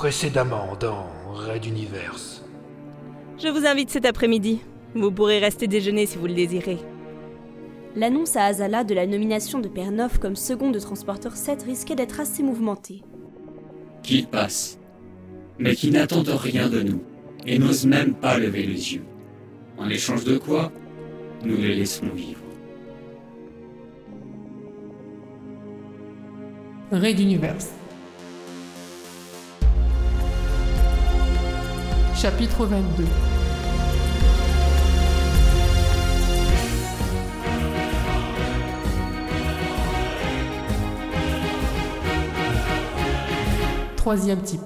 précédemment dans Red Universe. Je vous invite cet après-midi. Vous pourrez rester déjeuner si vous le désirez. L'annonce à Azala de la nomination de Pernov comme second de Transporteur 7 risquait d'être assez mouvementée. Qu'ils passent, mais qui n'attendent rien de nous et n'osent même pas lever les yeux. En échange de quoi, nous les laisserons vivre. Raid Universe. Chapitre 22 Troisième type.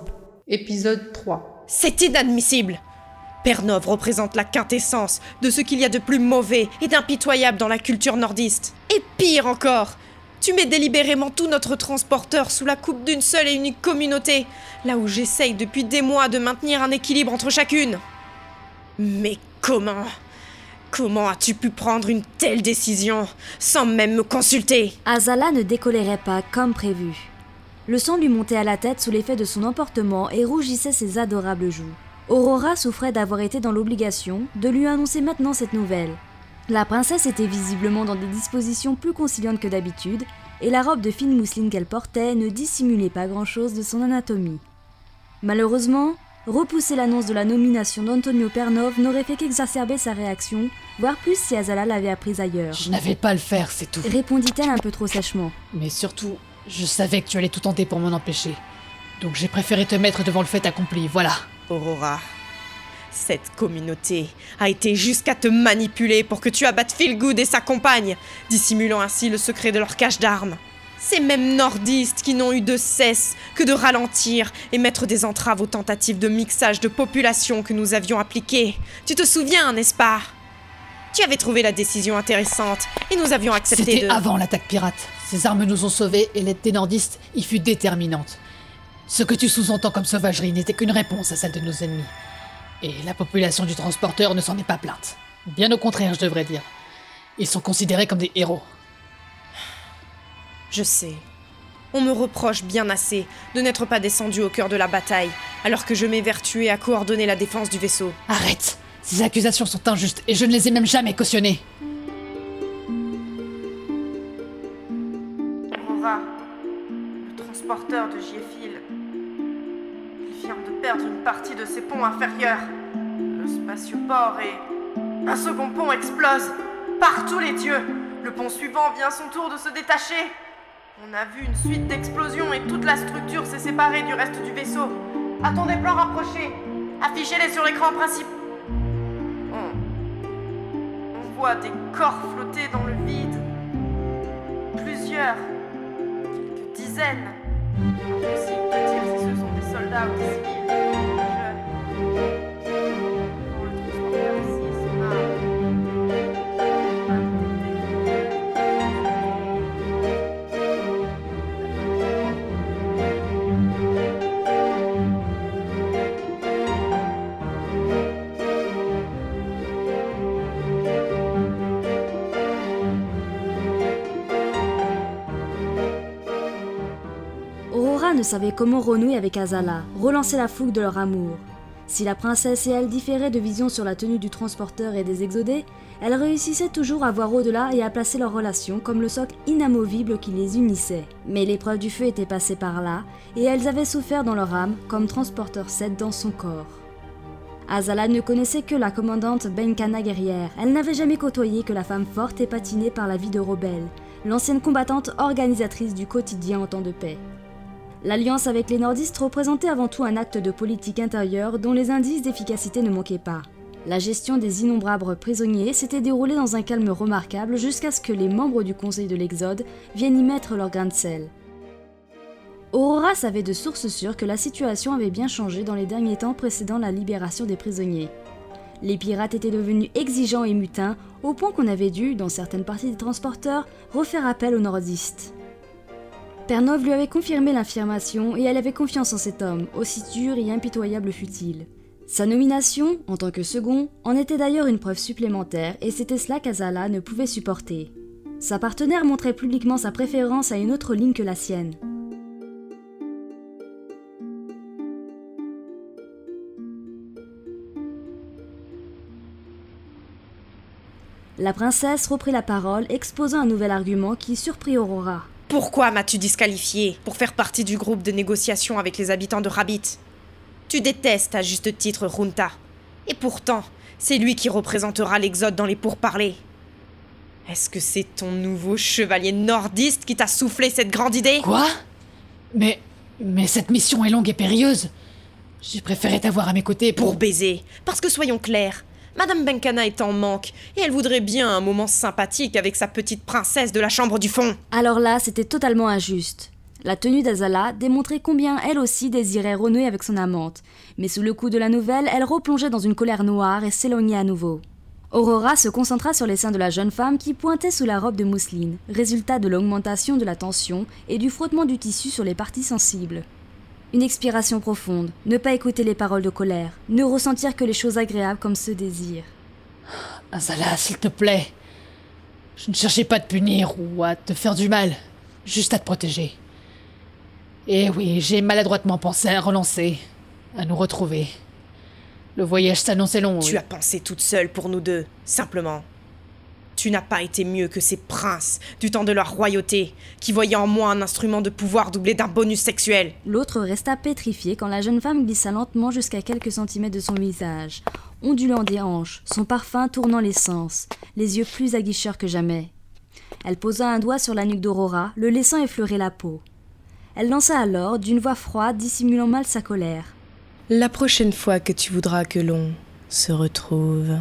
Épisode 3. C'est inadmissible Pernov représente la quintessence de ce qu'il y a de plus mauvais et d'impitoyable dans la culture nordiste. Et pire encore, tu mets délibérément tout notre transporteur sous la coupe d'une seule et unique communauté, là où j'essaye depuis des mois de maintenir un équilibre entre chacune. Mais comment? Comment as-tu pu prendre une telle décision sans même me consulter? Azala ne décolérait pas comme prévu. Le sang lui montait à la tête sous l'effet de son emportement et rougissait ses adorables joues. Aurora souffrait d'avoir été dans l'obligation de lui annoncer maintenant cette nouvelle. La princesse était visiblement dans des dispositions plus conciliantes que d'habitude, et la robe de fine mousseline qu'elle portait ne dissimulait pas grand-chose de son anatomie. Malheureusement, repousser l'annonce de la nomination d'Antonio Pernov n'aurait fait qu'exacerber sa réaction, voire plus si Azala l'avait apprise ailleurs. Je n'avais pas à le faire, c'est tout. Répondit-elle un peu trop sèchement. Mais surtout, je savais que tu allais tout tenter pour m'en empêcher. Donc j'ai préféré te mettre devant le fait accompli, voilà. Aurora, cette communauté a été jusqu'à te manipuler pour que tu abattes Feelgood et sa compagne, dissimulant ainsi le secret de leur cache d'armes. Ces mêmes nordistes qui n'ont eu de cesse que de ralentir et mettre des entraves aux tentatives de mixage de population que nous avions appliquées. Tu te souviens, n'est-ce pas? Tu avais trouvé la décision intéressante et nous avions accepté C'était de... avant l'attaque pirate. Ces armes nous ont sauvés et l'aide des nordistes y fut déterminante. Ce que tu sous-entends comme sauvagerie n'était qu'une réponse à celle de nos ennemis. Et la population du transporteur ne s'en est pas plainte. Bien au contraire, je devrais dire. Ils sont considérés comme des héros. Je sais. On me reproche bien assez de n'être pas descendu au cœur de la bataille, alors que je m'évertuais à coordonner la défense du vaisseau. Arrête Ces accusations sont injustes et je ne les ai même jamais cautionnées. Perdre une partie de ses ponts inférieurs. Le spatioport et un second pont explose. Par tous les dieux, le pont suivant vient à son tour de se détacher. On a vu une suite d'explosions et toute la structure s'est séparée du reste du vaisseau. A-t-on des plans rapprochés? Affichez-les sur l'écran principal. On... On voit des corps flotter dans le vide. Plusieurs. Quelques dizaines. Impossible de dire si ce sont des soldats ou des savait comment renouer avec Azala, relancer la fougue de leur amour. Si la princesse et elle différaient de vision sur la tenue du transporteur et des exodés, elle réussissait toujours à voir au-delà et à placer leur relation comme le socle inamovible qui les unissait. Mais l'épreuve du feu était passée par là, et elles avaient souffert dans leur âme comme transporteur 7 dans son corps. Azala ne connaissait que la commandante Benkana guerrière. Elle n'avait jamais côtoyé que la femme forte et patinée par la vie de Robel, l'ancienne combattante organisatrice du quotidien en temps de paix. L'alliance avec les nordistes représentait avant tout un acte de politique intérieure dont les indices d'efficacité ne manquaient pas. La gestion des innombrables prisonniers s'était déroulée dans un calme remarquable jusqu'à ce que les membres du Conseil de l'Exode viennent y mettre leur grain de sel. Aurora savait de sources sûres que la situation avait bien changé dans les derniers temps précédant la libération des prisonniers. Les pirates étaient devenus exigeants et mutins, au point qu'on avait dû, dans certaines parties des transporteurs, refaire appel aux nordistes. Pernov lui avait confirmé l'affirmation et elle avait confiance en cet homme, aussi dur et impitoyable fut-il. Sa nomination, en tant que second, en était d'ailleurs une preuve supplémentaire et c'était cela qu'Azala ne pouvait supporter. Sa partenaire montrait publiquement sa préférence à une autre ligne que la sienne. La princesse reprit la parole, exposant un nouvel argument qui surprit Aurora. Pourquoi m'as-tu disqualifié pour faire partie du groupe de négociation avec les habitants de Rabbit Tu détestes à juste titre Runta. Et pourtant, c'est lui qui représentera l'Exode dans les pourparlers. Est-ce que c'est ton nouveau chevalier nordiste qui t'a soufflé cette grande idée? Quoi? Mais. Mais cette mission est longue et périlleuse. J'ai préféré t'avoir à mes côtés pour. Pour baiser. Parce que soyons clairs, Madame Benkana est en manque, et elle voudrait bien un moment sympathique avec sa petite princesse de la chambre du fond. Alors là, c'était totalement injuste. La tenue d'Azala démontrait combien elle aussi désirait renouer avec son amante, mais sous le coup de la nouvelle, elle replongeait dans une colère noire et s'éloignait à nouveau. Aurora se concentra sur les seins de la jeune femme qui pointait sous la robe de mousseline, résultat de l'augmentation de la tension et du frottement du tissu sur les parties sensibles. Une expiration profonde, ne pas écouter les paroles de colère, ne ressentir que les choses agréables comme ce désir. Azala, s'il te plaît. Je ne cherchais pas à te punir ou à te faire du mal, juste à te protéger. Et oui, j'ai maladroitement pensé à relancer, à nous retrouver. Le voyage s'annonçait long. Tu as pensé toute seule pour nous deux, simplement. Tu n'as pas été mieux que ces princes du temps de leur royauté, qui voyaient en moi un instrument de pouvoir doublé d'un bonus sexuel. L'autre resta pétrifié quand la jeune femme glissa lentement jusqu'à quelques centimètres de son visage, ondulant des hanches, son parfum tournant les sens, les yeux plus aguicheurs que jamais. Elle posa un doigt sur la nuque d'Aurora, le laissant effleurer la peau. Elle lança alors, d'une voix froide, dissimulant mal sa colère. La prochaine fois que tu voudras que l'on se retrouve,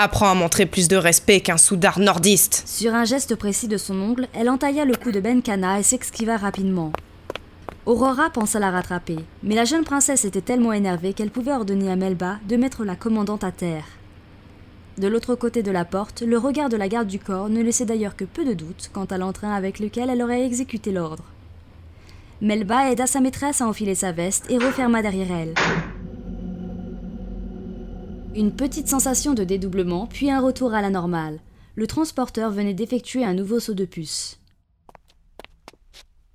apprends à montrer plus de respect qu'un soudard nordiste. Sur un geste précis de son ongle, elle entailla le cou de Benkana et s'esquiva rapidement. Aurora pensa la rattraper, mais la jeune princesse était tellement énervée qu'elle pouvait ordonner à Melba de mettre la commandante à terre. De l'autre côté de la porte, le regard de la garde du corps ne laissait d'ailleurs que peu de doute quant à l'entrain avec lequel elle aurait exécuté l'ordre. Melba aida sa maîtresse à enfiler sa veste et referma derrière elle. Une petite sensation de dédoublement, puis un retour à la normale. Le transporteur venait d'effectuer un nouveau saut de puce.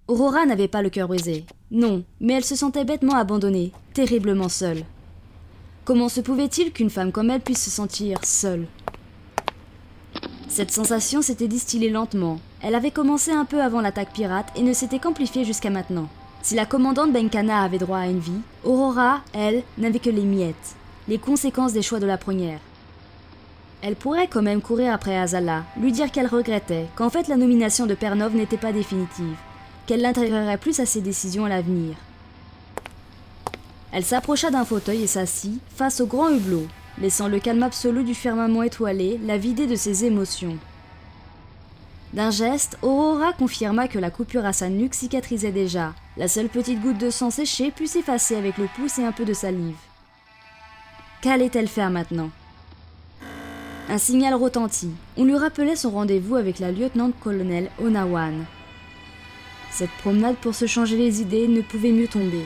Aurora n'avait pas le cœur brisé. Non, mais elle se sentait bêtement abandonnée, terriblement seule. Comment se pouvait-il qu'une femme comme elle puisse se sentir seule? Cette sensation s'était distillée lentement. Elle avait commencé un peu avant l'attaque pirate et ne s'était qu'amplifiée jusqu'à maintenant. Si la commandante Benkana avait droit à une vie, Aurora, elle, n'avait que les miettes, les conséquences des choix de la première. Elle pourrait quand même courir après Azala, lui dire qu'elle regrettait, qu'en fait la nomination de Pernov n'était pas définitive, qu'elle l'intégrerait plus à ses décisions à l'avenir. Elle s'approcha d'un fauteuil et s'assit face au grand hublot, laissant le calme absolu du firmament étoilé la vider de ses émotions. D'un geste, Aurora confirma que la coupure à sa nuque cicatrisait déjà. La seule petite goutte de sang séché put s'effacer avec le pouce et un peu de salive. Qu'allait-elle faire maintenant? Un signal retentit. On lui rappelait son rendez-vous avec la lieutenant-colonel Onawan. Cette promenade pour se changer les idées ne pouvait mieux tomber.